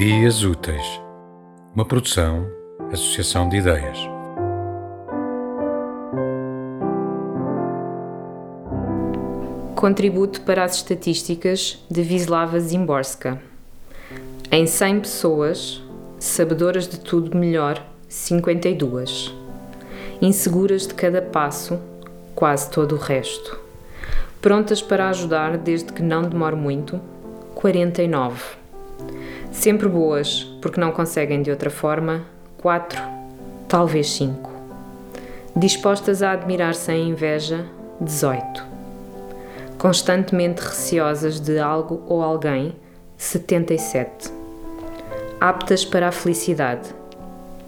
Dias Úteis, uma produção, associação de ideias. Contributo para as estatísticas de Wisława Zimborska. Em 100 pessoas, sabedoras de tudo melhor, 52. Inseguras de cada passo, quase todo o resto. Prontas para ajudar desde que não demore muito, 49. Sempre boas, porque não conseguem de outra forma, 4, talvez 5. Dispostas a admirar sem inveja, 18 constantemente receosas de algo ou alguém, 77. Aptas para a felicidade,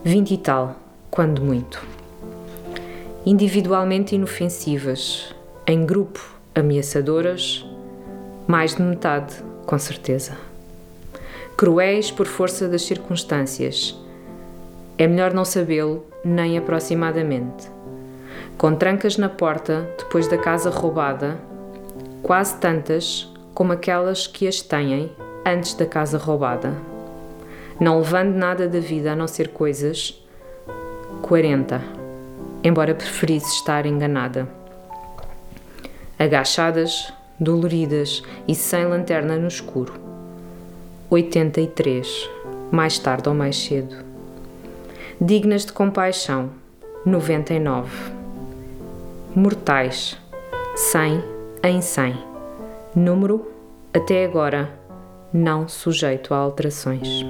20 e tal, quando muito. Individualmente inofensivas, em grupo ameaçadoras, mais de metade, com certeza. Cruéis por força das circunstâncias. É melhor não sabê-lo, nem aproximadamente. Com trancas na porta, depois da casa roubada, quase tantas como aquelas que as têm antes da casa roubada. Não levando nada da vida a não ser coisas. 40. Embora preferisse estar enganada. Agachadas, doloridas e sem lanterna no escuro. 83. Mais tarde ou mais cedo. Dignas de compaixão. 99. Mortais. 100 em 100. Número, até agora, não sujeito a alterações.